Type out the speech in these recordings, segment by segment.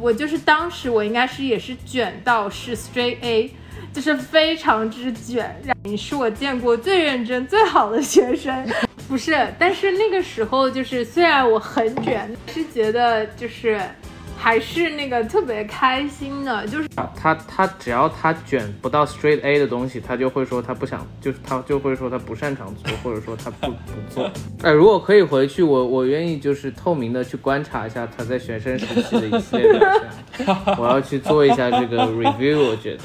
我就是当时我应该是也是卷到是 straight A，就是非常之卷。你是我见过最认真最好的学生，不是？但是那个时候就是虽然我很卷，是觉得就是。还是那个特别开心的，就是他他只要他卷不到 straight A 的东西，他就会说他不想，就是他就会说他不擅长做，或者说他不不做。哎，如果可以回去，我我愿意就是透明的去观察一下他在学生时期的一系列表现，我要去做一下这个 review。我觉得，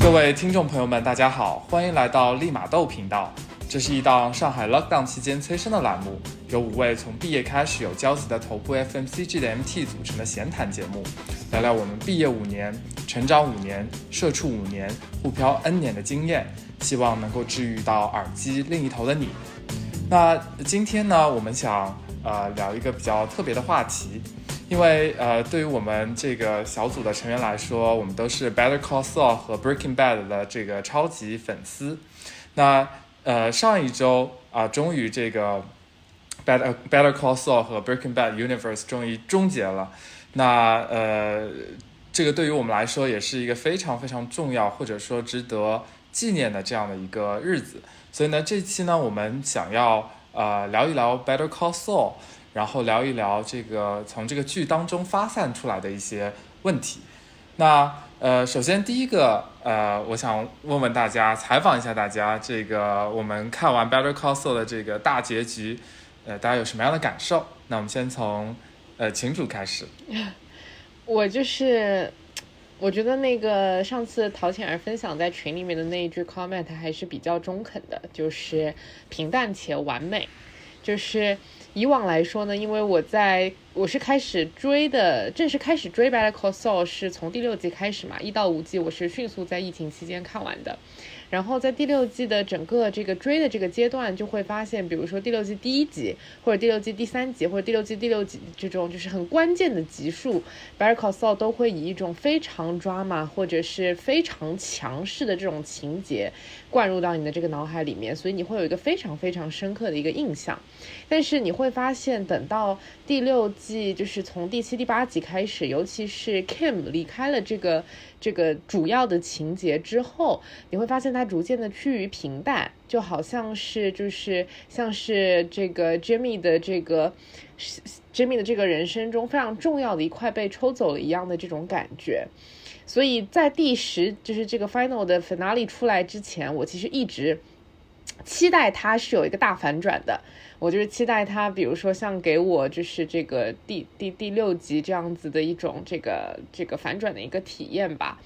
各位听众朋友们，大家好，欢迎来到利马豆频道。这是一档上海 lockdown 期间催生的栏目，由五位从毕业开始有交集的头部 FMCG 的 MT 组成的闲谈节目，聊聊我们毕业五年、成长五年、社畜五年、互漂 N 年的经验，希望能够治愈到耳机另一头的你。那今天呢，我们想呃聊一个比较特别的话题，因为呃对于我们这个小组的成员来说，我们都是 Better Call Saul 和 Breaking Bad 的这个超级粉丝，那。呃，上一周啊，终于这个 Better Better Call Saul 和 Breaking Bad Universe 终于终结了。那呃，这个对于我们来说也是一个非常非常重要或者说值得纪念的这样的一个日子。所以呢，这期呢，我们想要呃聊一聊 Better Call Saul，然后聊一聊这个从这个剧当中发散出来的一些问题。那呃，首先第一个，呃，我想问问大家，采访一下大家，这个我们看完《Better Call Saul》的这个大结局，呃，大家有什么样的感受？那我们先从呃群主开始。我就是，我觉得那个上次陶浅儿分享在群里面的那一句 comment 还是比较中肯的，就是平淡且完美，就是。以往来说呢，因为我在我是开始追的，正式开始追《Better Call Saul》是从第六季开始嘛，一到五季我是迅速在疫情期间看完的。然后在第六季的整个这个追的这个阶段，就会发现，比如说第六季第一集，或者第六季第三集，或者第六季第六集这种就是很关键的集数，Better Call Saul 都会以一种非常 drama 或者是非常强势的这种情节灌入到你的这个脑海里面，所以你会有一个非常非常深刻的一个印象。但是你会发现，等到第六季，就是从第七、第八集开始，尤其是 Kim 离开了这个。这个主要的情节之后，你会发现它逐渐的趋于平淡，就好像是就是像是这个 Jimmy 的这个 Jimmy 的这个人生中非常重要的一块被抽走了一样的这种感觉。所以在第十就是这个 final 的 finale 出来之前，我其实一直期待它是有一个大反转的。我就是期待它，比如说像给我就是这个第第第六集这样子的一种这个这个反转的一个体验吧，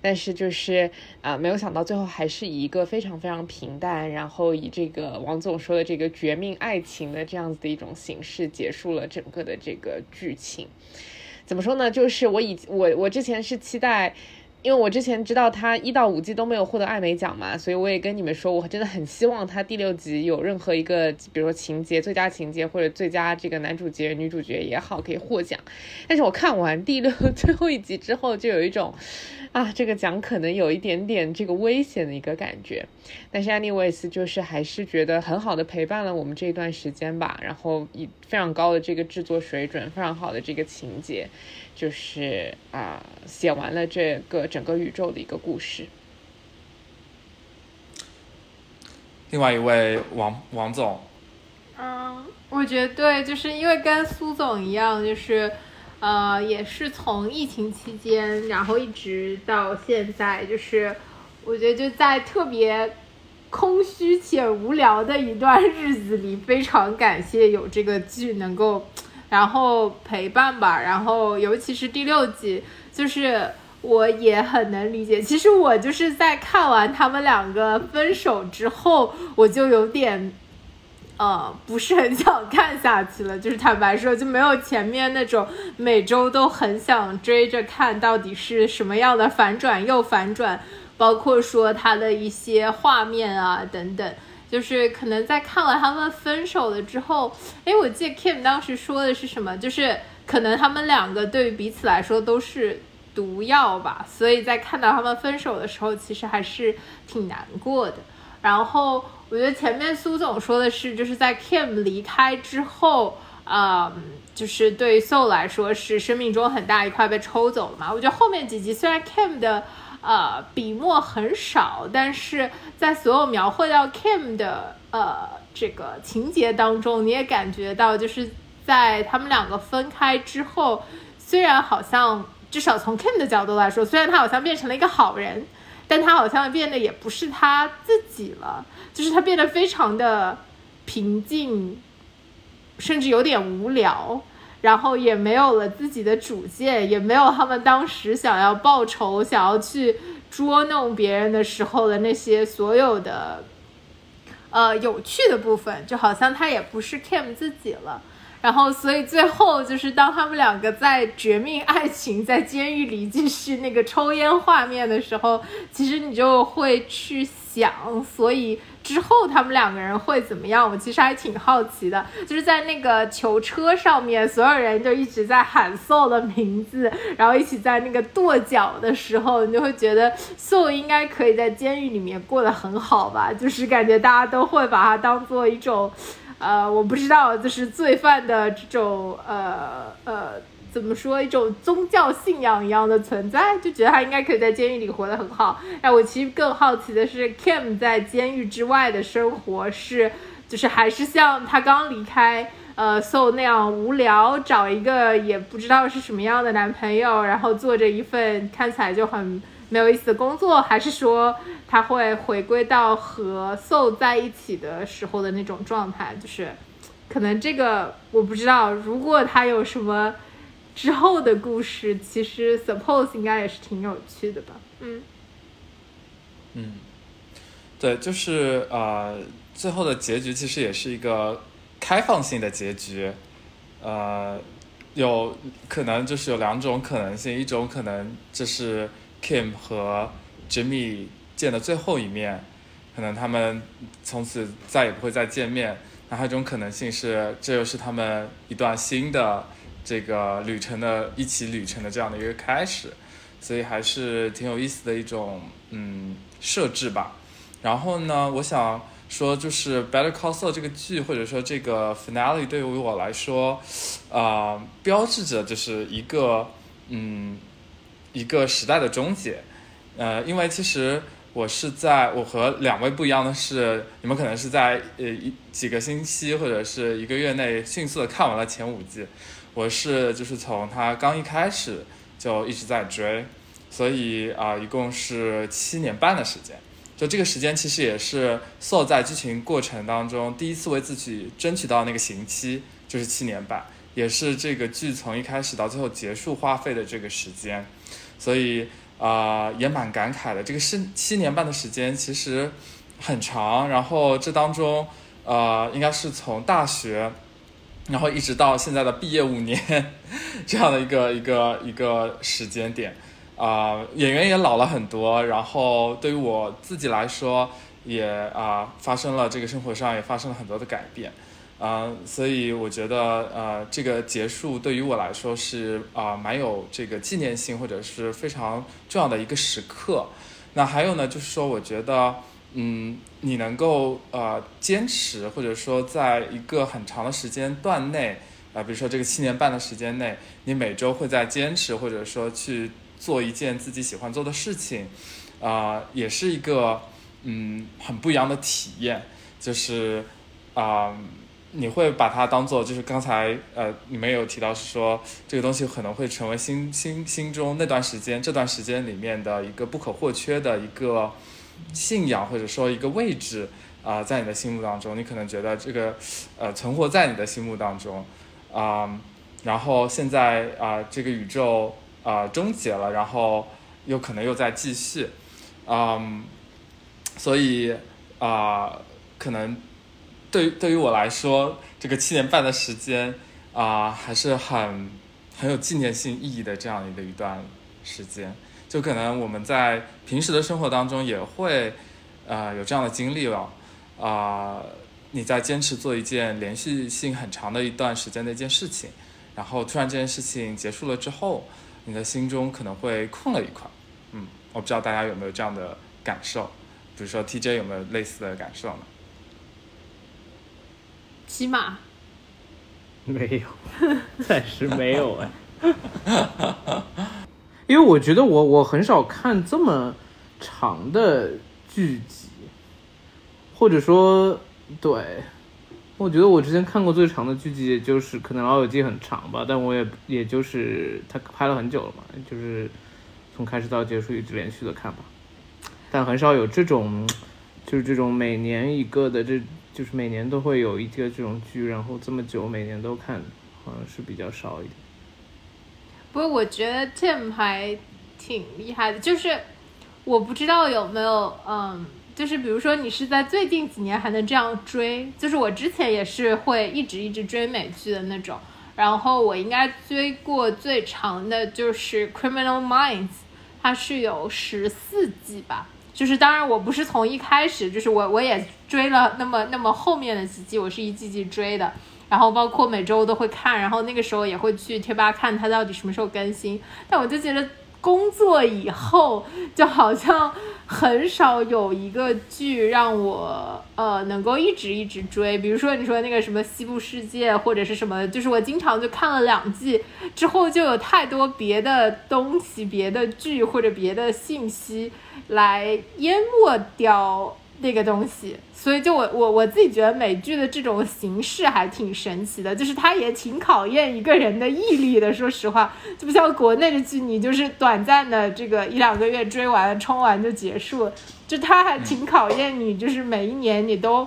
但是就是啊，没有想到最后还是以一个非常非常平淡，然后以这个王总说的这个绝命爱情的这样子的一种形式结束了整个的这个剧情。怎么说呢？就是我以我我之前是期待。因为我之前知道他一到五季都没有获得艾美奖嘛，所以我也跟你们说，我真的很希望他第六集有任何一个，比如说情节、最佳情节或者最佳这个男主角、女主角也好，可以获奖。但是我看完第六 最后一集之后，就有一种。啊，这个奖可能有一点点这个危险的一个感觉，但是 anyways 就是还是觉得很好的陪伴了我们这一段时间吧，然后以非常高的这个制作水准，非常好的这个情节，就是啊写完了这个整个宇宙的一个故事。另外一位王王总，嗯，我觉得对，就是因为跟苏总一样，就是。呃，也是从疫情期间，然后一直到现在，就是我觉得就在特别空虚且无聊的一段日子里，非常感谢有这个剧能够，然后陪伴吧。然后尤其是第六集，就是我也很能理解。其实我就是在看完他们两个分手之后，我就有点。呃，不是很想看下去了，就是坦白说，就没有前面那种每周都很想追着看到底是什么样的反转又反转，包括说他的一些画面啊等等，就是可能在看完他们分手了之后，哎，我记得 Kim 当时说的是什么，就是可能他们两个对于彼此来说都是毒药吧，所以在看到他们分手的时候，其实还是挺难过的。然后。我觉得前面苏总说的是，就是在 Kim 离开之后，呃，就是对 Soul 来说是生命中很大一块被抽走了嘛。我觉得后面几集虽然 Kim 的呃笔墨很少，但是在所有描绘到 Kim 的呃这个情节当中，你也感觉到就是在他们两个分开之后，虽然好像至少从 Kim 的角度来说，虽然他好像变成了一个好人。但他好像变得也不是他自己了，就是他变得非常的平静，甚至有点无聊，然后也没有了自己的主见，也没有他们当时想要报仇、想要去捉弄别人的时候的那些所有的呃有趣的部分，就好像他也不是 Kim 自己了。然后，所以最后就是当他们两个在绝命爱情在监狱里继续那个抽烟画面的时候，其实你就会去想，所以之后他们两个人会怎么样？我其实还挺好奇的。就是在那个囚车上面，所有人就一直在喊 Soul 的名字，然后一起在那个跺脚的时候，你就会觉得 Soul 应该可以在监狱里面过得很好吧？就是感觉大家都会把它当做一种。呃，我不知道，就是罪犯的这种呃呃，怎么说一种宗教信仰一样的存在，就觉得他应该可以在监狱里活得很好。哎，我其实更好奇的是，Kim 在监狱之外的生活是，就是还是像他刚离开呃 So 那样无聊，找一个也不知道是什么样的男朋友，然后做着一份看起来就很。没有意思的工作，还是说他会回归到和 Soul 在一起的时候的那种状态？就是可能这个我不知道。如果他有什么之后的故事，其实 Suppose 应该也是挺有趣的吧？嗯嗯，对，就是呃，最后的结局其实也是一个开放性的结局，呃，有可能就是有两种可能性，一种可能就是。Kim 和 Jimmy 见的最后一面，可能他们从此再也不会再见面。那还有一种可能性是，这又是他们一段新的这个旅程的一起旅程的这样的一个开始，所以还是挺有意思的一种嗯设置吧。然后呢，我想说就是《Better Call Saul》这个剧或者说这个 Finale 对于我来说，啊，标志着就是一个嗯。一个时代的终结，呃，因为其实我是在我和两位不一样的是，你们可能是在呃一几个星期或者是一个月内迅速的看完了前五季，我是就是从他刚一开始就一直在追，所以啊，一共是七年半的时间，就这个时间其实也是 So 在剧情过程当中第一次为自己争取到那个刑期，就是七年半，也是这个剧从一开始到最后结束花费的这个时间。所以啊，也蛮感慨的。这个是七年半的时间，其实很长。然后这当中，呃，应该是从大学，然后一直到现在的毕业五年，这样的一个一个一个时间点。啊，演员也老了很多。然后对于我自己来说，也啊，发生了这个生活上也发生了很多的改变。啊，所以我觉得，呃，这个结束对于我来说是啊，蛮有这个纪念性或者是非常重要的一个时刻。那还有呢，就是说，我觉得，嗯，你能够呃坚持，或者说在一个很长的时间段内，啊，比如说这个七年半的时间内，你每周会在坚持，或者说去做一件自己喜欢做的事情，啊，也是一个嗯很不一样的体验，就是啊。你会把它当做，就是刚才呃，你们有提到是说这个东西可能会成为心心心中那段时间这段时间里面的一个不可或缺的一个信仰或者说一个位置啊，在你的心目当中，你可能觉得这个呃存活在你的心目当中啊，然后现在啊这个宇宙啊终结了，然后又可能又在继续啊，所以啊可能。对于对于我来说，这个七年半的时间啊，还是很很有纪念性意义的这样的一段时间。就可能我们在平时的生活当中也会啊有这样的经历了啊，你在坚持做一件连续性很长的一段时间的一件事情，然后突然这件事情结束了之后，你的心中可能会空了一块。嗯，我不知道大家有没有这样的感受，比如说 TJ 有没有类似的感受呢？骑马，没有，暂时没有哎。因为我觉得我我很少看这么长的剧集，或者说对，我觉得我之前看过最长的剧集，也就是可能《老友记》很长吧，但我也也就是他拍了很久了嘛，就是从开始到结束一直连续的看吧，但很少有这种，就是这种每年一个的这。就是每年都会有一个这种剧，然后这么久每年都看，好像是比较少一点。不过我觉得 Tim 还挺厉害的，就是我不知道有没有，嗯，就是比如说你是在最近几年还能这样追，就是我之前也是会一直一直追美剧的那种，然后我应该追过最长的就是《Criminal Minds》，它是有十四季吧。就是当然，我不是从一开始，就是我我也追了那么那么后面的几季，我是一季季追的，然后包括每周都会看，然后那个时候也会去贴吧看它到底什么时候更新，但我就觉得。工作以后，就好像很少有一个剧让我呃能够一直一直追。比如说你说那个什么《西部世界》或者是什么，就是我经常就看了两季之后，就有太多别的东西、别的剧或者别的信息来淹没掉。那个东西，所以就我我我自己觉得美剧的这种形式还挺神奇的，就是它也挺考验一个人的毅力的。说实话，就不像国内的剧，你就是短暂的这个一两个月追完、冲完就结束。就它还挺考验你，就是每一年你都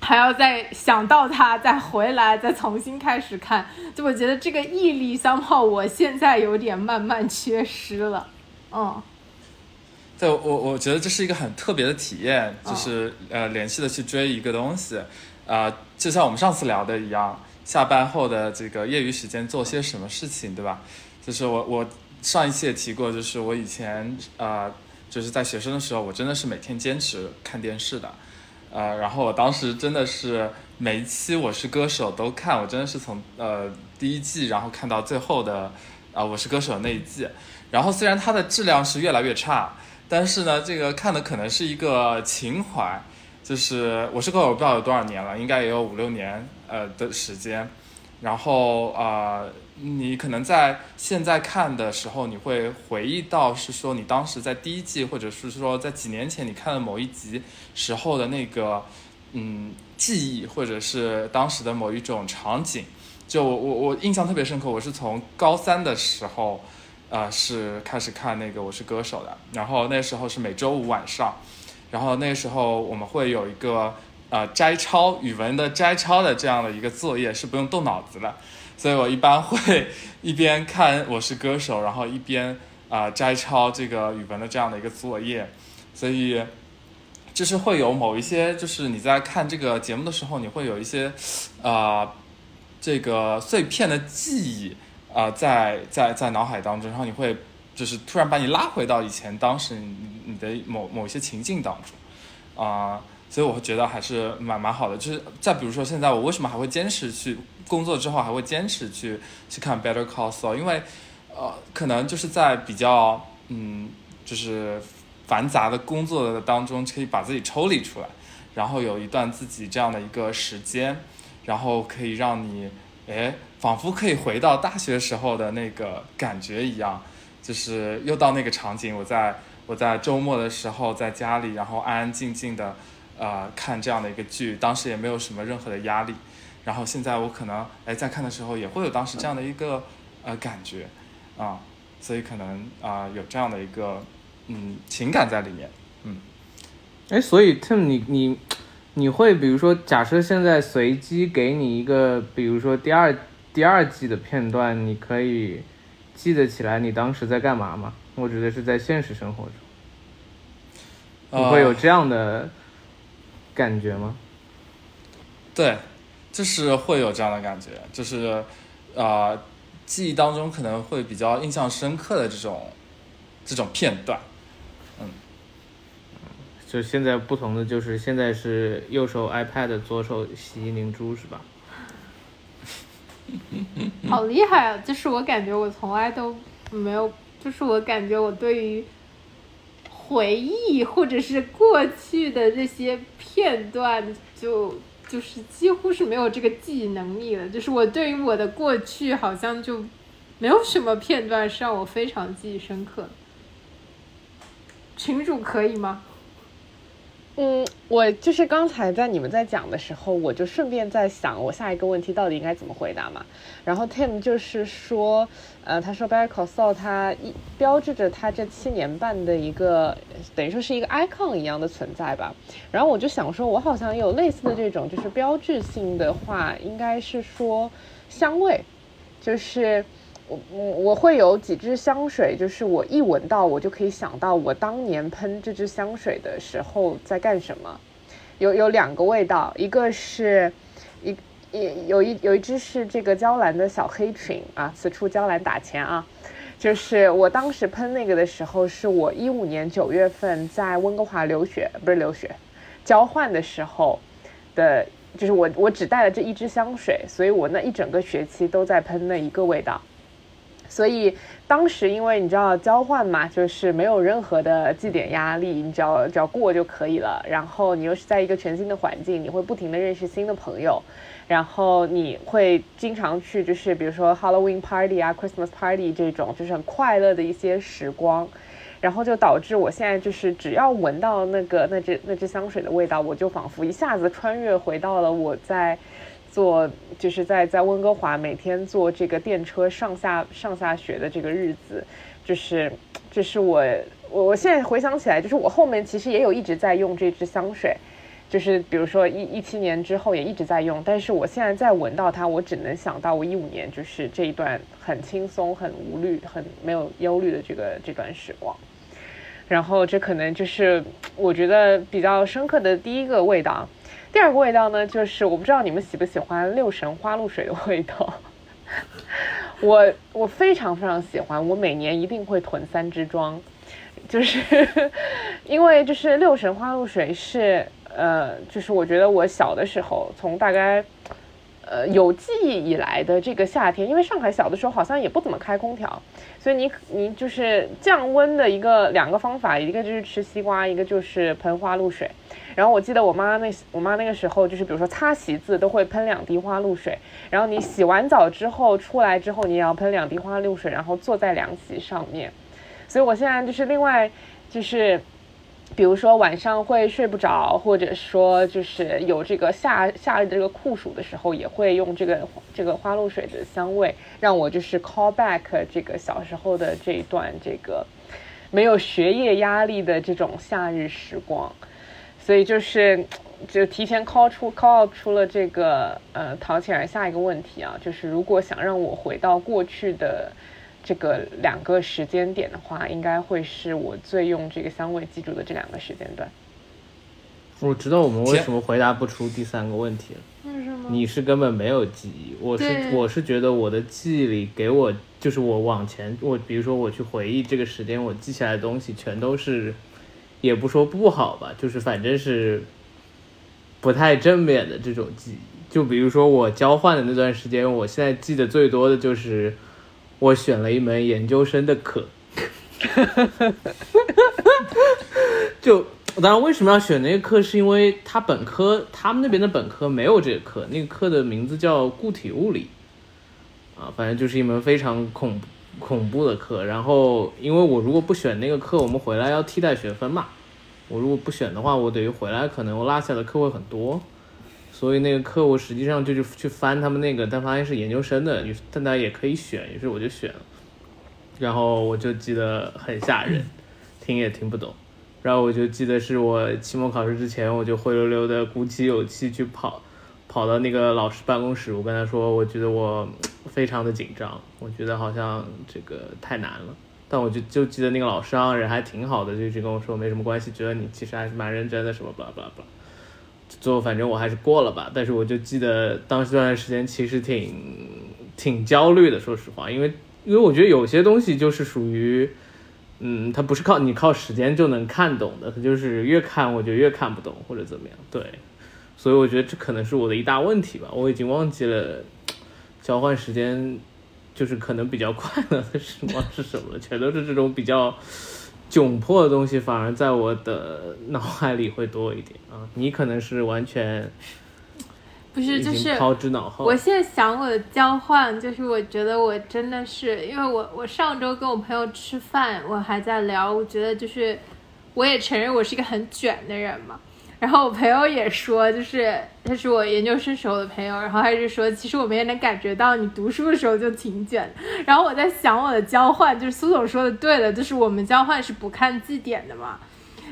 还要再想到它，再回来，再重新开始看。就我觉得这个毅力，相炮我现在有点慢慢缺失了。嗯。对，我我觉得这是一个很特别的体验，就是呃连续的去追一个东西，啊，就像我们上次聊的一样，下班后的这个业余时间做些什么事情，对吧？就是我我上一期也提过，就是我以前啊就是在学生的时候，我真的是每天坚持看电视的，呃，然后我当时真的是每一期《我是歌手》都看，我真的是从呃第一季然后看到最后的啊《我是歌手》那一季，然后虽然它的质量是越来越差。但是呢，这个看的可能是一个情怀，就是我是歌手，不知道有多少年了，应该也有五六年呃的时间。然后啊，你可能在现在看的时候，你会回忆到是说你当时在第一季，或者是说在几年前你看的某一集时候的那个嗯记忆，或者是当时的某一种场景。就我我印象特别深刻，我是从高三的时候。呃，是开始看那个《我是歌手》的，然后那时候是每周五晚上，然后那时候我们会有一个呃摘抄语文的摘抄的这样的一个作业，是不用动脑子的，所以我一般会一边看《我是歌手》，然后一边啊摘抄这个语文的这样的一个作业，所以就是会有某一些，就是你在看这个节目的时候，你会有一些啊这个碎片的记忆。啊，在在在脑海当中，然后你会就是突然把你拉回到以前当时你你的某某一些情境当中，啊，所以我会觉得还是蛮蛮好的。就是再比如说现在我为什么还会坚持去工作之后还会坚持去去看 Better Call s o 因为呃可能就是在比较嗯就是繁杂的工作的当中可以把自己抽离出来，然后有一段自己这样的一个时间，然后可以让你哎。仿佛可以回到大学时候的那个感觉一样，就是又到那个场景。我在我在周末的时候在家里，然后安安静静的，呃，看这样的一个剧，当时也没有什么任何的压力。然后现在我可能哎在看的时候也会有当时这样的一个呃感觉啊，所以可能啊有这样的一个嗯情感在里面，嗯。哎，所以 Tim，你你你会比如说，假设现在随机给你一个，比如说第二。第二季的片段，你可以记得起来你当时在干嘛吗？我指的是在现实生活中，你会有这样的感觉吗？对，就是会有这样的感觉，就是啊，记忆当中可能会比较印象深刻的这种这种片段，嗯，就现在不同的就是现在是右手 iPad，左手洗衣凝珠，是吧？好厉害啊！就是我感觉我从来都没有，就是我感觉我对于回忆或者是过去的这些片段，就就就是几乎是没有这个记忆能力了。就是我对于我的过去好像就没有什么片段是让我非常记忆深刻。群主可以吗？嗯，我就是刚才在你们在讲的时候，我就顺便在想，我下一个问题到底应该怎么回答嘛。然后 Tim 就是说，呃，他说 Barry c o s a l 他一标志着他这七年半的一个，等于说是一个 icon 一样的存在吧。然后我就想说，我好像有类似的这种，就是标志性的话，应该是说香味，就是。我我我会有几支香水，就是我一闻到，我就可以想到我当年喷这支香水的时候在干什么。有有两个味道，一个是一一有一有一支是这个娇兰的小黑裙啊，此处娇兰打钱啊。就是我当时喷那个的时候，是我一五年九月份在温哥华留学，不是留学，交换的时候的，就是我我只带了这一支香水，所以我那一整个学期都在喷那一个味道。所以当时，因为你知道交换嘛，就是没有任何的绩点压力，你只要只要过就可以了。然后你又是在一个全新的环境，你会不停的认识新的朋友，然后你会经常去，就是比如说 Halloween party 啊，Christmas party 这种，就是很快乐的一些时光。然后就导致我现在就是只要闻到那个那支那支香水的味道，我就仿佛一下子穿越回到了我在。坐就是在在温哥华每天坐这个电车上下上下学的这个日子，就是这是我我我现在回想起来，就是我后面其实也有一直在用这支香水，就是比如说一一七年之后也一直在用，但是我现在再闻到它，我只能想到我一五年就是这一段很轻松、很无虑、很没有忧虑的这个这段时光，然后这可能就是我觉得比较深刻的第一个味道。第二个味道呢，就是我不知道你们喜不喜欢六神花露水的味道。我我非常非常喜欢，我每年一定会囤三支装，就是 因为就是六神花露水是呃，就是我觉得我小的时候从大概呃有记忆以来的这个夏天，因为上海小的时候好像也不怎么开空调，所以你你就是降温的一个两个方法，一个就是吃西瓜，一个就是喷花露水。然后我记得我妈那我妈那个时候就是，比如说擦席子都会喷两滴花露水，然后你洗完澡之后出来之后，你也要喷两滴花露水，然后坐在凉席上面。所以我现在就是另外就是，比如说晚上会睡不着，或者说就是有这个夏夏日的这个酷暑的时候，也会用这个这个花露水的香味，让我就是 call back 这个小时候的这一段这个没有学业压力的这种夏日时光。所以就是，就提前 call 出 call out 出了这个呃陶潜儿下一个问题啊，就是如果想让我回到过去的这个两个时间点的话，应该会是我最用这个香味记住的这两个时间段。我知道我们为什么回答不出第三个问题了。为什么？你是根本没有记忆，我是我是觉得我的记忆里给我就是我往前我比如说我去回忆这个时间，我记下来的东西全都是。也不说不好吧，就是反正是不太正面的这种记忆。就比如说我交换的那段时间，我现在记得最多的就是我选了一门研究生的课。就当然为什么要选那个课，是因为他本科他们那边的本科没有这个课，那个课的名字叫固体物理。啊，反正就是一门非常恐。恐怖的课，然后因为我如果不选那个课，我们回来要替代学分嘛。我如果不选的话，我等于回来可能我落下的课会很多，所以那个课我实际上就是去翻他们那个，但发现是研究生的，但大家也可以选，于是我就选了。然后我就记得很吓人，听也听不懂。然后我就记得是我期末考试之前，我就灰溜溜的鼓起勇气去跑。跑到那个老师办公室，我跟他说，我觉得我非常的紧张，我觉得好像这个太难了。但我就就记得那个老师啊，人还挺好的，就一直跟我说没什么关系，觉得你其实还是蛮认真的，什么巴拉巴拉巴拉。最后反正我还是过了吧。但是我就记得当时这段时间其实挺挺焦虑的，说实话，因为因为我觉得有些东西就是属于，嗯，它不是靠你靠时间就能看懂的，它就是越看我就越看不懂或者怎么样，对。所以我觉得这可能是我的一大问题吧，我已经忘记了交换时间，就是可能比较快乐的时光是什么，全都是这种比较窘迫的东西，反而在我的脑海里会多一点啊。你可能是完全不是，就是抛之脑后。我现在想我的交换，就是我觉得我真的是，因为我我上周跟我朋友吃饭，我还在聊，我觉得就是我也承认我是一个很卷的人嘛。然后我朋友也说，就是他是我研究生时候的朋友，然后他就说，其实我们也能感觉到你读书的时候就挺卷。然后我在想我的交换，就是苏总说的对的，就是我们交换是不看绩点的嘛。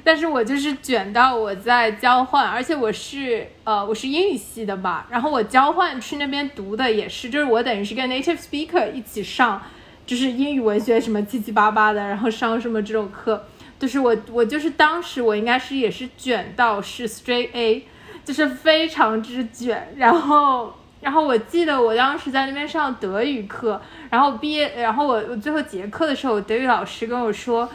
但是我就是卷到我在交换，而且我是呃我是英语系的嘛，然后我交换去那边读的也是，就是我等于是跟 native speaker 一起上，就是英语文学什么七七八八的，然后上什么这种课。就是我，我就是当时我应该是也是卷到是 straight A，就是非常之卷。然后，然后我记得我当时在那边上德语课，然后毕业，然后我我最后结课的时候，德语老师跟我说。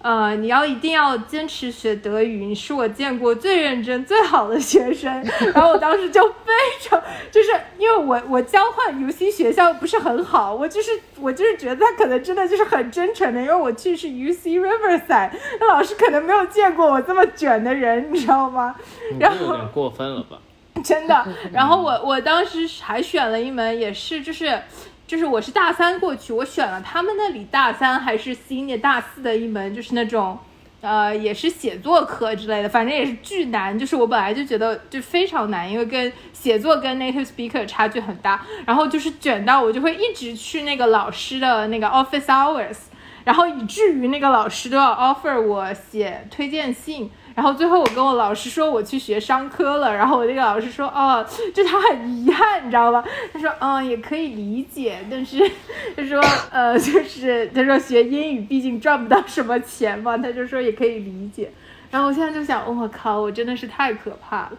呃，你要一定要坚持学德语，你是我见过最认真、最好的学生。然后我当时就非常，就是因为我我交换 UC 学校不是很好，我就是我就是觉得他可能真的就是很真诚的，因为我去是 UC Riverside，那老师可能没有见过我这么卷的人，你知道吗？然后有点过分了吧？真的。然后我我当时还选了一门，也是就是。就是我是大三过去，我选了他们那里大三还是新年大四的一门，就是那种，呃，也是写作课之类的，反正也是巨难。就是我本来就觉得就非常难，因为跟写作跟 native speaker 差距很大。然后就是卷到我就会一直去那个老师的那个 office hours，然后以至于那个老师都要 offer 我写推荐信。然后最后我跟我老师说我去学商科了，然后我那个老师说哦，就他很遗憾，你知道吧？他说嗯也可以理解，但是 他说呃就是他说学英语毕竟赚不到什么钱嘛，他就说也可以理解。然后我现在就想，我靠，我真的是太可怕了。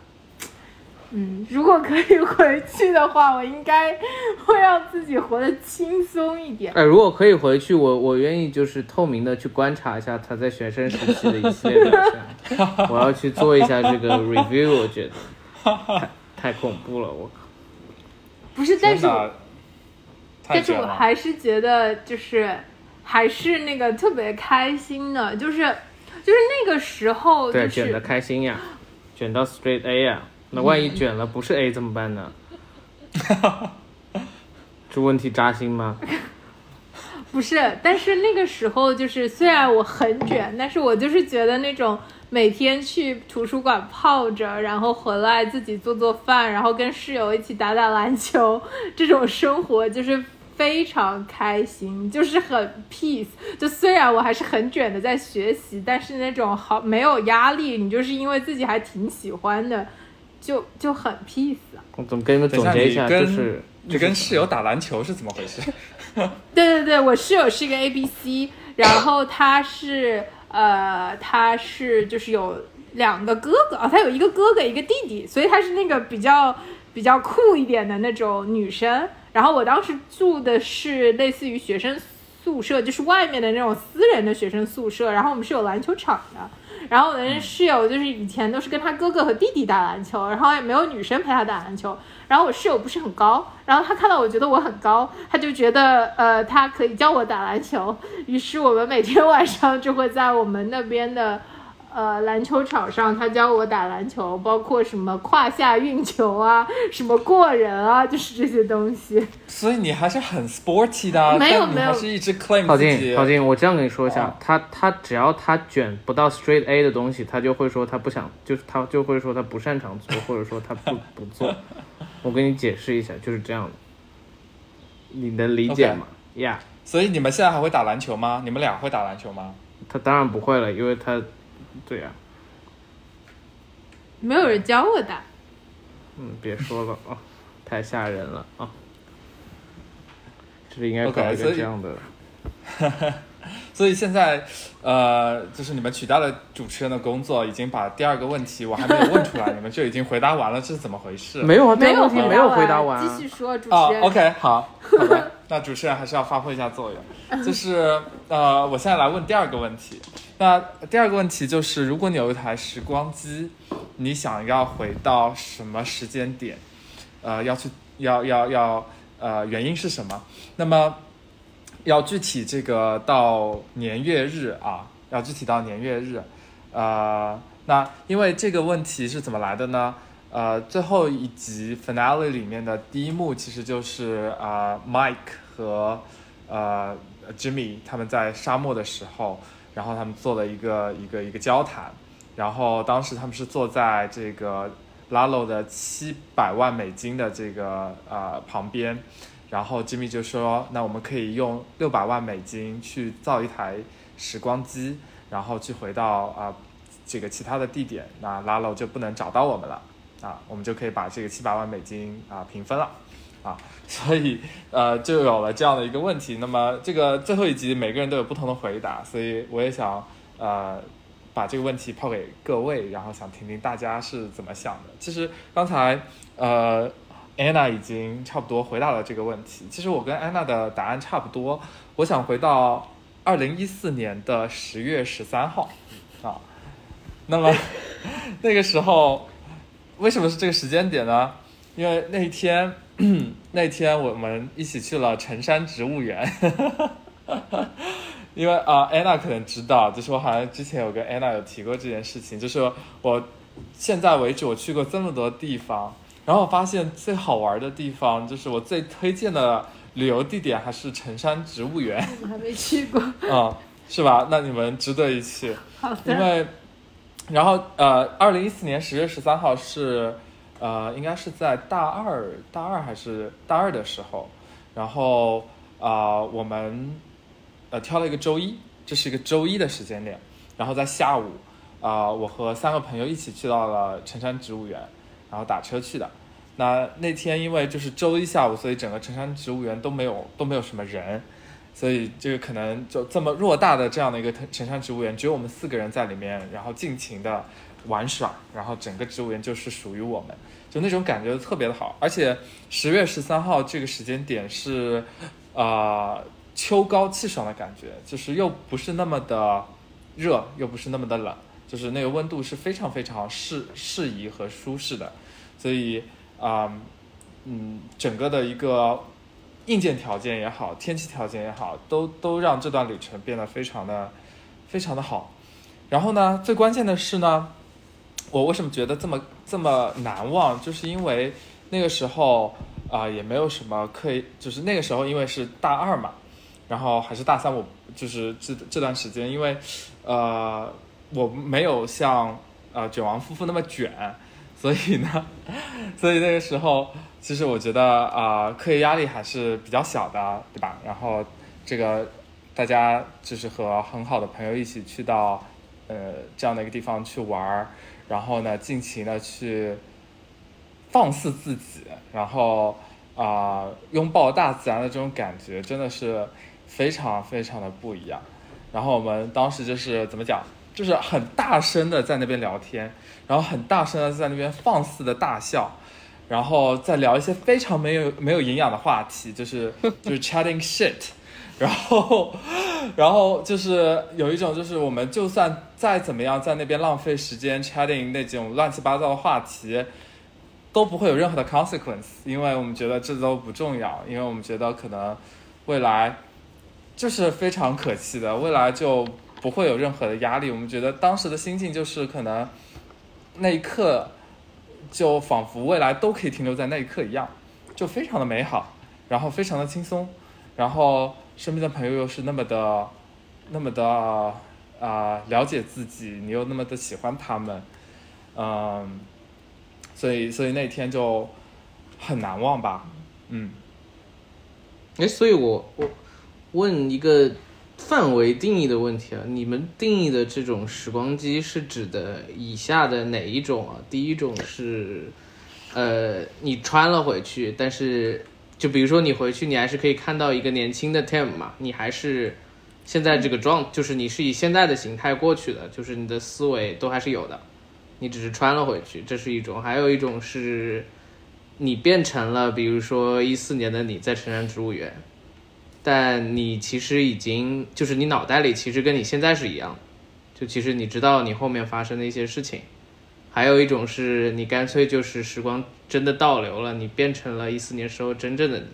嗯，如果可以回去的话，我应该会让自己活得轻松一点。哎，如果可以回去，我我愿意就是透明的去观察一下他在学生时期的一系列表现。我要去做一下这个 review，我觉得 太太恐怖了，我靠。不是，但是但是我还是觉得就是还是那个特别开心的，就是就是那个时候，对，卷的开心呀，卷到 straight A 呀。那万一卷了不是 A 怎么办呢？这问题扎心吗？不是，但是那个时候就是虽然我很卷，但是我就是觉得那种每天去图书馆泡着，然后回来自己做做饭，然后跟室友一起打打篮球，这种生活就是非常开心，就是很 peace。就虽然我还是很卷的在学习，但是那种好没有压力，你就是因为自己还挺喜欢的。就就很 peace。我怎么跟你们总结一下？就是你跟室友打篮球是怎么回事？对对对，我室友是一个 A B C，然后他是呃他是就是有两个哥哥啊，他有一个哥哥一个弟弟，所以他是那个比较比较酷一点的那种女生。然后我当时住的是类似于学生宿舍，就是外面的那种私人的学生宿舍，然后我们是有篮球场的。然后我的室友就是以前都是跟他哥哥和弟弟打篮球，然后也没有女生陪他打篮球。然后我室友不是很高，然后他看到我觉得我很高，他就觉得呃他可以教我打篮球。于是我们每天晚上就会在我们那边的。呃，篮球场上他教我打篮球，包括什么胯下运球啊，什么过人啊，就是这些东西。所以你还是很 sporty 的，没有没有，是一直 claim 郝静，郝静，我这样跟你说一下，他他只要他卷不到 straight A 的东西，他就会说他不想，就是他就会说他不擅长做，或者说他不不做。我跟你解释一下，就是这样的，你能理解吗？呀。所以你们现在还会打篮球吗？你们俩会打篮球吗？他当然不会了，因为他。对呀，没有人教我的。嗯，别说了啊，太吓人了啊！这里应该搞一个这样的。所以现在，呃，就是你们取代了主持人的工作，已经把第二个问题我还没有问出来，你们就已经回答完了，这是怎么回事？没有啊，没有没有回答完，继续说，主持人。OK，好，好的，那主持人还是要发挥一下作用。就是 呃，我现在来问第二个问题。那第二个问题就是，如果你有一台时光机，你想要回到什么时间点？呃，要去要要要呃，原因是什么？那么。要具体这个到年月日啊，要具体到年月日，呃，那因为这个问题是怎么来的呢？呃，最后一集 finale 里面的第一幕，其实就是啊、Mike 和呃 Jimmy 他们在沙漠的时候，然后他们做了一个一个一个交谈，然后当时他们是坐在这个 Lalo 的七百万美金的这个呃旁边，然后 Jimmy 就说，那我们可以用六百万美金去造一台时光机，然后去回到啊、这个其他的地点，那 Lalo 就不能找到我们了。啊，我们就可以把这个七百万美金啊平分了，啊，所以呃就有了这样的一个问题。那么这个最后一集每个人都有不同的回答，所以我也想呃把这个问题抛给各位，然后想听听大家是怎么想的。其实刚才呃安娜已经差不多回答了这个问题，其实我跟安娜的答案差不多，我想回到二零一四年的十月十三号啊，那么 那个时候。为什么是这个时间点呢？因为那一天，那天我们一起去了城山植物园。因为啊、安娜可能知道，就是我好像之前有跟安娜有提过这件事情，就是我现在为止我去过这么多地方，然后我发现最好玩的地方，就是我最推荐的旅游地点还是城山植物园。我还没去过。啊、是吧？那你们值得一去。好的，因为，然后呃，二零一四年十月十三号是呃，应该是在大二大二还是大二的时候，然后啊、呃我们呃挑了一个周一，这是一个周一的时间点，然后在下午啊、我和三个朋友一起去到了城山植物园，然后打车去的。那那天因为就是周一下午，所以整个城山植物园都没有都没有什么人，所以这个可能就这么偌大的这样的一个城城山植物园，只有我们四个人在里面，然后尽情的玩耍，然后整个植物园就是属于我们，就那种感觉特别的好。而且十月十三号这个时间点是，呃，秋高气爽的感觉，就是又不是那么的热，又不是那么的冷，就是那个温度是非常非常适适宜和舒适的，所以啊、嗯，整个的一个硬件条件也好，天气条件也好，都都让这段旅程变得非常的非常的好。然后呢，最关键的是呢，我为什么觉得这么这么难忘，就是因为那个时候啊、也没有什么可以，就是那个时候因为是大二嘛，然后还是大三，我就是这这段时间，因为呃我没有像呃卷王夫妇那么卷，所以呢，所以那个时候其实我觉得啊、课业压力还是比较小的，对吧？然后这个大家就是和很好的朋友一起去到呃这样的一个地方去玩儿，然后呢尽情的去放肆自己，然后啊、拥抱大自然的这种感觉真的是非常非常的不一样。然后我们当时就是怎么讲，就是很大声的在那边聊天，然后很大声的在那边放肆的大笑，然后再聊一些非常没有没有营养的话题，就是 就是 chatting shit，然后然后就是有一种就是我们就算再怎么样在那边浪费时间 chatting 那种乱七八糟的话题。都不会有任何的 consequence，因为我们觉得这都不重要，因为我们觉得可能未来就是非常可期的，未来就不会有任何的压力。我们觉得当时的心境就是可能那一刻就仿佛未来都可以停留在那一刻一样，就非常的美好，然后非常的轻松，然后身边的朋友又是那么的那么的啊、了解自己，你又那么的喜欢他们，嗯。所以所以那天就很难忘吧，嗯，哎，所以我我问一个范围定义的问题啊，你们定义的这种时光机是指的以下的哪一种啊？第一种是，呃，你穿了回去，但是就比如说你回去，你还是可以看到一个年轻的 Tim 嘛，你还是现在这个状，就是你是以现在的形态过去的，就是你的思维都还是有的，你只是穿了回去，这是一种；还有一种是。你变成了，比如说一四年的你在成山植物园，但你其实已经就是你脑袋里其实跟你现在是一样，就其实你知道你后面发生的一些事情。还有一种是你干脆就是时光真的倒流了，你变成了一四年时候真正的你。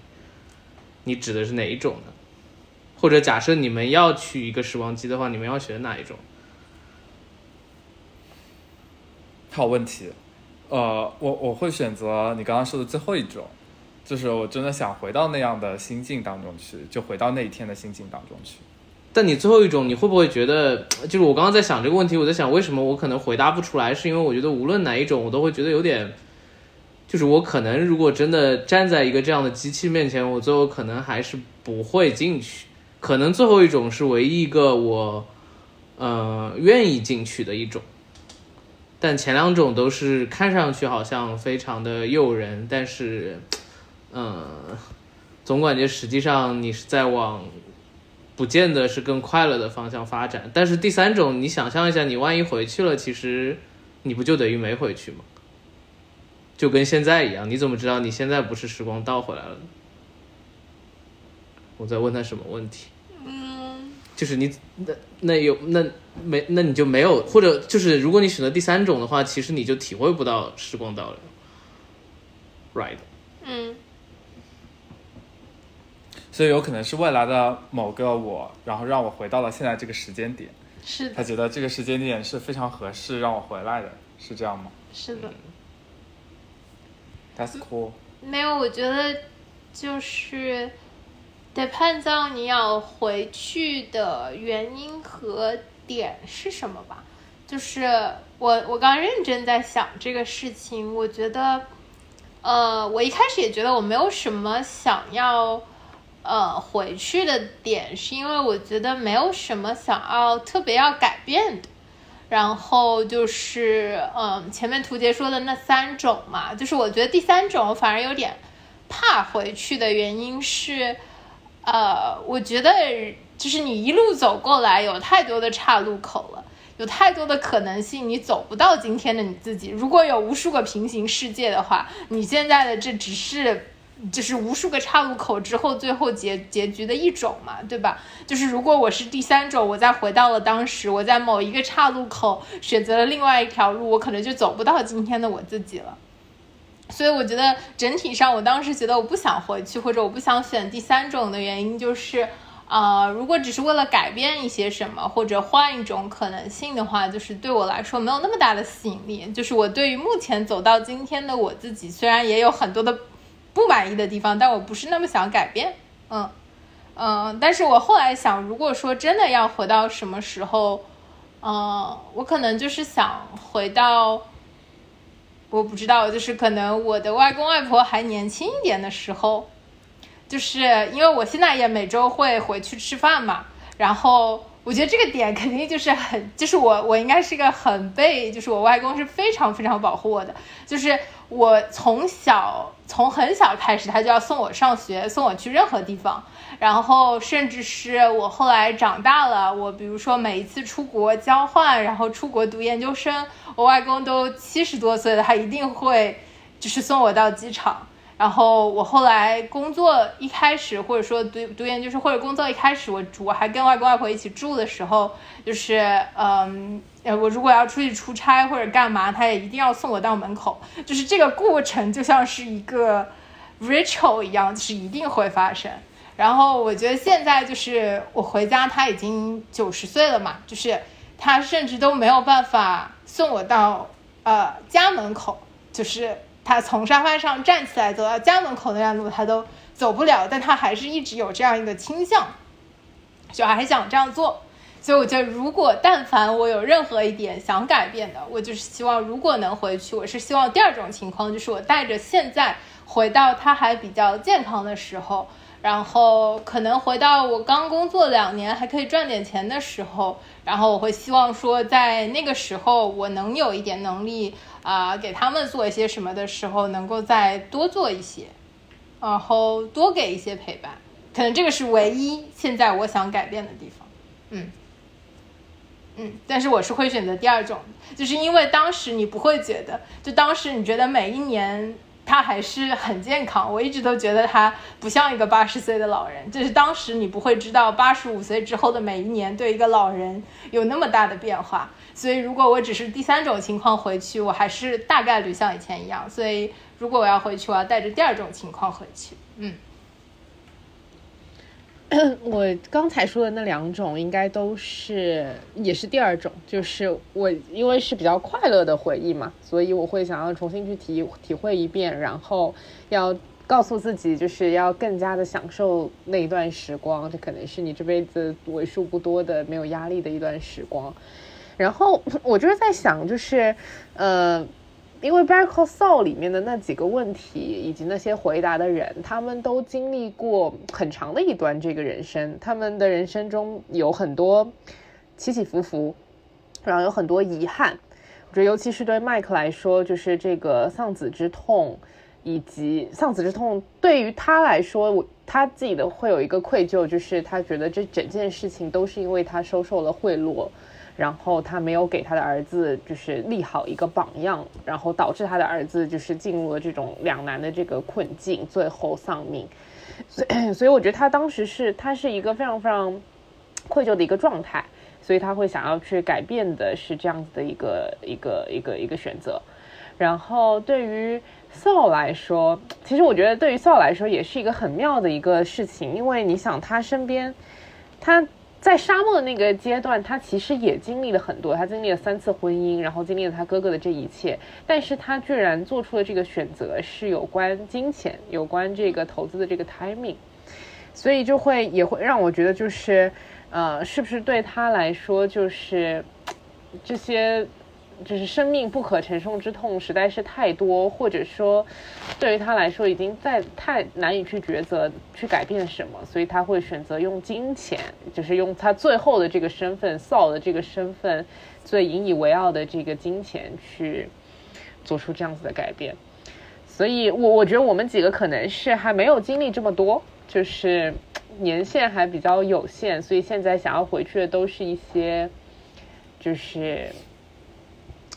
你指的是哪一种呢？或者假设你们要去一个时光机的话，你们要选哪一种？好问题，呃，我我会选择你刚刚说的最后一种，就是我真的想回到那样的心境当中去，就回到那一天的心境当中去。但你最后一种，你会不会觉得，就是我刚刚在想这个问题，我在想为什么我可能回答不出来，是因为我觉得无论哪一种，我都会觉得有点，就是我可能如果真的站在一个这样的机器面前，我最后可能还是不会进去，可能最后一种是唯一一个我，呃，愿意进去的一种。但前两种都是看上去好像非常的诱人，但是，嗯，总感觉实际上你是在往不见得是更快乐的方向发展。但是第三种，你想象一下，你万一回去了，其实你不就等于没回去吗？就跟现在一样，你怎么知道你现在不是时光倒回来了？我在问他什么问题？嗯，就是你那那有那没那你就没有，或者就是如果你选择第三种的话，其实你就体会不到时光倒流，right？嗯，所以有可能是未来的某个我，然后让我回到了现在这个时间点，是的，他觉得这个时间点是非常合适让我回来的，是这样吗是的。？That's cool。没有，我觉得就是得判到你要回去的原因和点是什么吧。就是我我刚认真在想这个事情，我觉得，呃，我一开始也觉得我没有什么想要呃回去的点，是因为我觉得没有什么想要特别要改变的。然后就是，嗯，前面图杰说的那三种嘛，就是我觉得第三种反而有点怕回去的原因是，呃，我觉得就是你一路走过来有太多的岔路口了，有太多的可能性，你走不到今天的你自己。如果有无数个平行世界的话，你现在的这只是。就是无数个岔路口之后，最后结结局的一种嘛，对吧？就是如果我是第三种，我再回到了当时，我在某一个岔路口选择了另外一条路，我可能就走不到今天的我自己了。所以我觉得整体上，我当时觉得我不想回去，或者我不想选第三种的原因就是，呃，如果只是为了改变一些什么，或者换一种可能性的话，就是对我来说没有那么大的吸引力。就是我对于目前走到今天的我自己，虽然也有很多的不满意的地方，但我不是那么想改变。嗯嗯，但是我后来想，如果说真的要回到什么时候，嗯，我可能就是想回到。我不知道，就是可能我的外公外婆还年轻一点的时候，就是因为我现在也每周会回去吃饭嘛，然后我觉得这个点肯定就是很，就是我我应该是一个很被，就是我外公是非常非常保护我的，就是我从小从很小开始，他就要送我上学，送我去任何地方，然后甚至是我后来长大了，我比如说每一次出国交换，然后出国读研究生，我外公都七十多岁了，他一定会就是送我到机场。然后我后来工作一开始，或者说读读研究生或者工作一开始，我我还跟外公外婆一起住的时候，就是嗯，我如果要出去出差或者干嘛，他也一定要送我到门口，就是这个过程就像是一个 ritual 一样，就是一定会发生。然后我觉得现在就是我回家，他已经九十岁了嘛，就是他甚至都没有办法送我到呃家门口，就是他从沙发上站起来走到家门口那段路他都走不了，但他还是一直有这样一个倾向，就还想这样做。所以我觉得，如果但凡我有任何一点想改变的，我就是希望，如果能回去，我是希望第二种情况，就是我带着现在回到他还比较健康的时候，然后可能回到我刚工作两年还可以赚点钱的时候，然后我会希望说，在那个时候我能有一点能力啊、给他们做一些什么的时候，能够再多做一些，然后多给一些陪伴。可能这个是唯一现在我想改变的地方。嗯。嗯，但是我是会选择第二种，就是因为当时你不会觉得，就当时你觉得每一年他还是很健康，我一直都觉得他不像一个八十岁的老人，就是当时你不会知道八十五岁之后的每一年对一个老人有那么大的变化，所以如果我只是第三种情况回去，我还是大概率像以前一样，所以如果我要回去，我要带着第二种情况回去，嗯。我刚才说的那两种，应该都是也是第二种，就是我因为是比较快乐的回忆嘛，所以我会想要重新去体体会一遍，然后要告诉自己，就是要更加的享受那一段时光，这可能是你这辈子为数不多的没有压力的一段时光。然后我就是在想，就是呃。因为《Back to Soul》里面的那几个问题以及那些回答的人，他们都经历过很长的一段这个人生，他们的人生中有很多起起伏伏，然后有很多遗憾。我觉得，尤其是对麦克来说，就是这个丧子之痛，以及丧子之痛对于他来说，我他自己的会有一个愧疚，就是他觉得这整件事情都是因为他收受了贿赂。然后他没有给他的儿子就是立好一个榜样，然后导致他的儿子就是进入了这种两难的这个困境，最后丧命。所以，所以我觉得他当时是他是一个非常非常愧疚的一个状态，所以他会想要去改变的是这样子的一个一个一个一个选择。然后对于 Saul 来说，其实我觉得对于 Saul 来说也是一个很妙的一个事情，因为你想他身边他。在沙漠的那个阶段，他其实也经历了很多，他经历了三次婚姻，然后经历了他哥哥的这一切，但是他居然做出了这个选择，是有关金钱，有关这个投资的这个 timing，所以就会也会让我觉得就是，呃，是不是对他来说就是这些。就是生命不可承受之痛实在是太多，或者说，对于他来说已经在太难以去抉择去改变什么，所以他会选择用金钱，就是用他最后的这个身份，Saul 的这个身份，最引以为傲的这个金钱去做出这样子的改变。所以，我我觉得我们几个可能是还没有经历这么多，就是年限还比较有限，所以现在想要回去的都是一些，就是。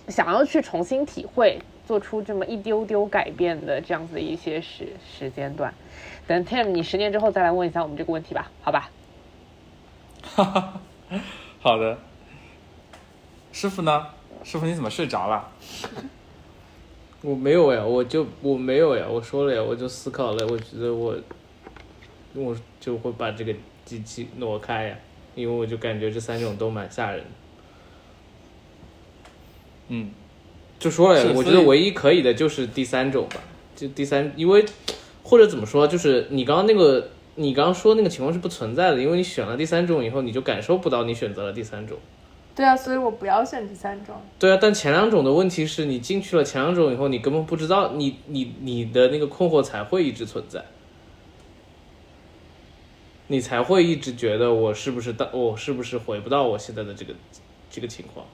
想要去重新体会，做出这么一丢丢改变的这样子的一些时时间段，等 Tim 你十年之后再来问一下我们这个问题吧，好吧？哈哈，好的。师傅呢？师傅你怎么睡着了？我没有呀，我就我没有呀，我说了呀，我就思考了，我觉得我我就会把这个机器挪开呀，因为我就感觉这三种都蛮吓人。嗯，就说了，我觉得唯一可以的就是第三种吧，就第三，因为或者怎么说，就是你刚刚那个，你刚刚说那个情况是不存在的，因为你选了第三种以后，你就感受不到你选择了第三种。对啊，所以我不要选第三种。对啊，但前两种的问题是你进去了前两种以后，你根本不知道，你你你的那个困惑才会一直存在，你才会一直觉得我是不是到我是不是回不到我现在的这个这个情况。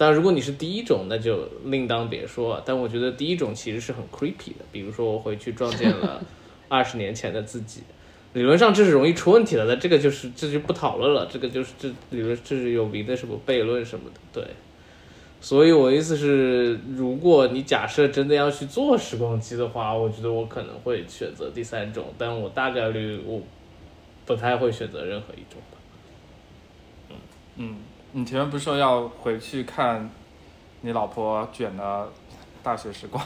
但如果你是第一种，那就另当别说。但我觉得第一种其实是很 creepy 的。比如说，我回去撞见了 二十年前的自己，理论上这是容易出问题的。那这个就是这就不讨论了。这个就是这理论这是有名的什么悖论什么的。对，所以我意思是，如果你假设真的要去做时光机的话，我觉得我可能会选择第三种，但我大概率我不太会选择任何一种吧。嗯嗯。你前面不是说要回去看你老婆卷的大学时光？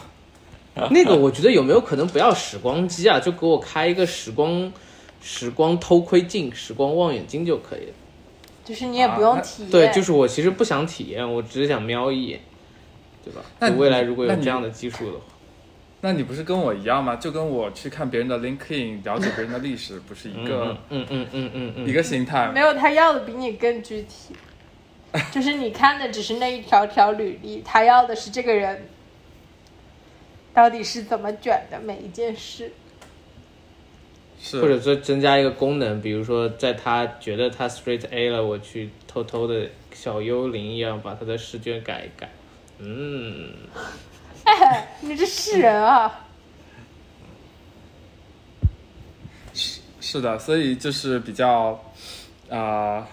那个我觉得有没有可能不要时光机啊？就给我开一个时光时光偷窥镜、时光望远镜就可以了。就是你也不用体验。对，就是我其实不想体验，我只是想瞄一眼，对吧？那未来如果有这样的技术的话，那你不是跟我一样吗？就跟我去看别人的 LinkedIn，了解别人的历史，不是一个嗯嗯嗯嗯嗯一个心态？没有，他要的比你更具体。就是你看的只是那一条条履历，他要的是这个人到底是怎么卷的每一件事，是或者说增加一个功能，比如说在他觉得他 straight A 了，我去偷偷的小幽灵一样把他的试卷改一改，嗯，哎，你这是人啊，是是的，所以就是比较啊。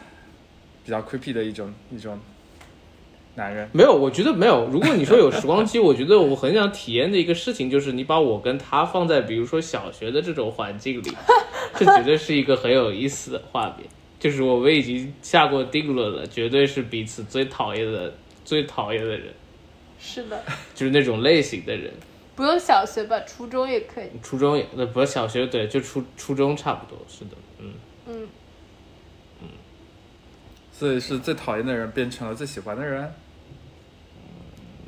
比较 creepy 的一种一种男人，没有，我觉得没有。如果你说有时光机，我觉得我很想体验的一个事情就是你把我跟他放在比如说小学的这种环境里，这绝对是一个很有意思的画面。就是我们已经下过定论了，绝对是彼此最讨厌的最讨厌的人。是的，就是那种类型的人。不用小学吧，初中也可以。初中也那不是小学，对，就初初中差不多，是的，嗯，嗯，所以是最讨厌的人变成了最喜欢的人。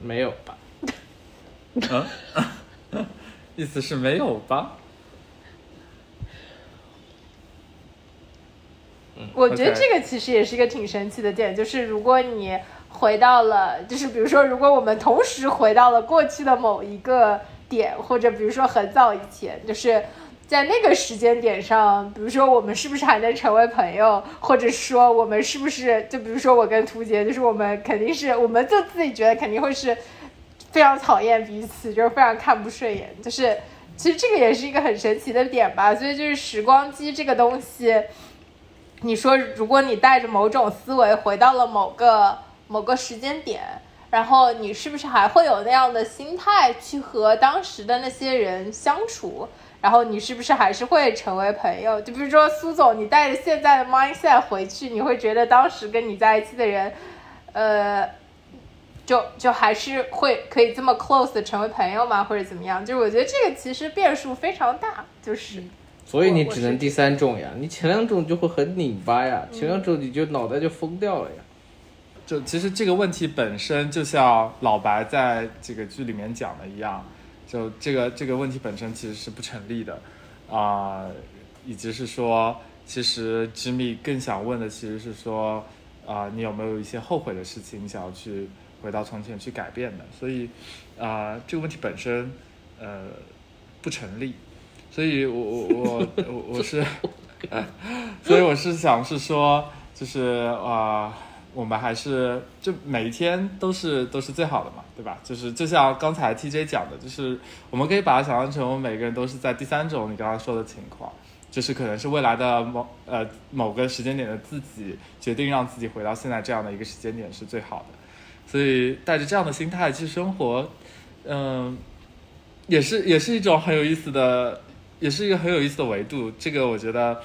没有吧？嗯，意思是没有吧？我觉得这个其实也是一个挺神奇的点，就是如果你回到了，就是比如说，如果我们同时回到了过去的某一个点，或者比如说很早以前，就是在那个时间点上，比如说我们是不是还能成为朋友，或者说我们是不是，就比如说我跟图杰，就是我们肯定是，我们就自己觉得肯定会是非常讨厌彼此，就是非常看不顺眼，就是其实这个也是一个很神奇的点吧，所以就是时光机这个东西。你说，如果你带着某种思维回到了某个某个时间点，然后你是不是还会有那样的心态去和当时的那些人相处？然后你是不是还是会成为朋友？就比如说苏总，你带着现在的 mindset 回去，你会觉得当时跟你在一起的人，呃，就就还是会可以这么 close 的成为朋友吗？或者怎么样？就是我觉得这个其实变数非常大，就是。所以你只能第三种呀，你前两种就会很拧巴呀，前两种你就脑袋就疯掉了呀。就其实这个问题本身，就像老白在这个剧里面讲的一样，就这个这个问题本身其实是不成立的，啊、以及是说，其实 Jimmy 更想问的其实是说，啊、你有没有一些后悔的事情，你想要去回到从前去改变的？所以，啊、这个问题本身，呃，不成立。所以我我我我我是，所以我是想是说，就是啊、呃我们还是就每一天都是都是最好的嘛，对吧？就是就像刚才 TJ 讲的，就是我们可以把它想象成我们每个人都是在第三种你刚刚说的情况，就是可能是未来的某呃某个时间点的自己决定让自己回到现在这样的一个时间点是最好的，所以带着这样的心态去生活，嗯、也是也是一种很有意思的，也是一个很有意思的维度。这个我觉得，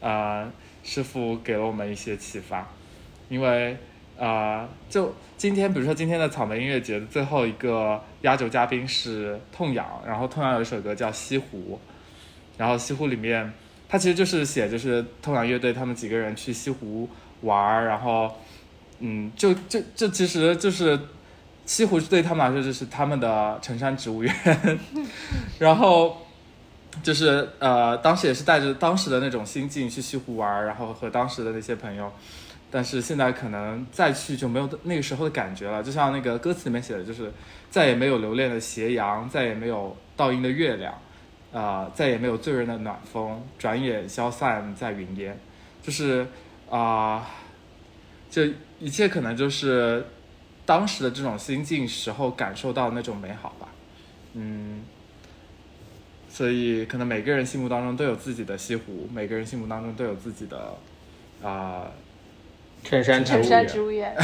呃，师傅给了我们一些启发，因为呃，就今天比如说今天的草莓音乐节的最后一个压轴嘉宾是痛仰，然后痛仰有一首歌叫《西湖》，然后西湖里面，它其实就是写就是痛仰乐队他们几个人去西湖玩儿，然后嗯，就就就其实就是西湖对他们来说就是他们的城山植物园，然后就是呃，当时也是带着当时的那种心境去西湖玩儿，然后和当时的那些朋友，但是现在可能再去就没有那个时候的感觉了，就像那个歌词里面写的，就是再也没有留恋的斜阳，再也没有倒映的月亮，啊、再也没有醉人的暖风，转眼消散在云烟，就是啊、这一切可能就是当时的这种心境时候感受到那种美好吧，嗯，所以可能每个人心目当中都有自己的西湖，每个人心目当中都有自己的啊、衬衫植物城山园植物园，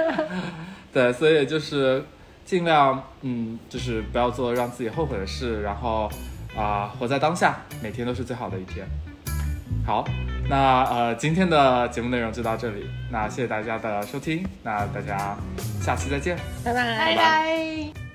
对，所以就是尽量嗯，就是不要做让自己后悔的事，然后啊、活在当下，每天都是最好的一天。好，那呃今天的节目内容就到这里，那谢谢大家的收听，那大家下期再见。拜拜拜拜。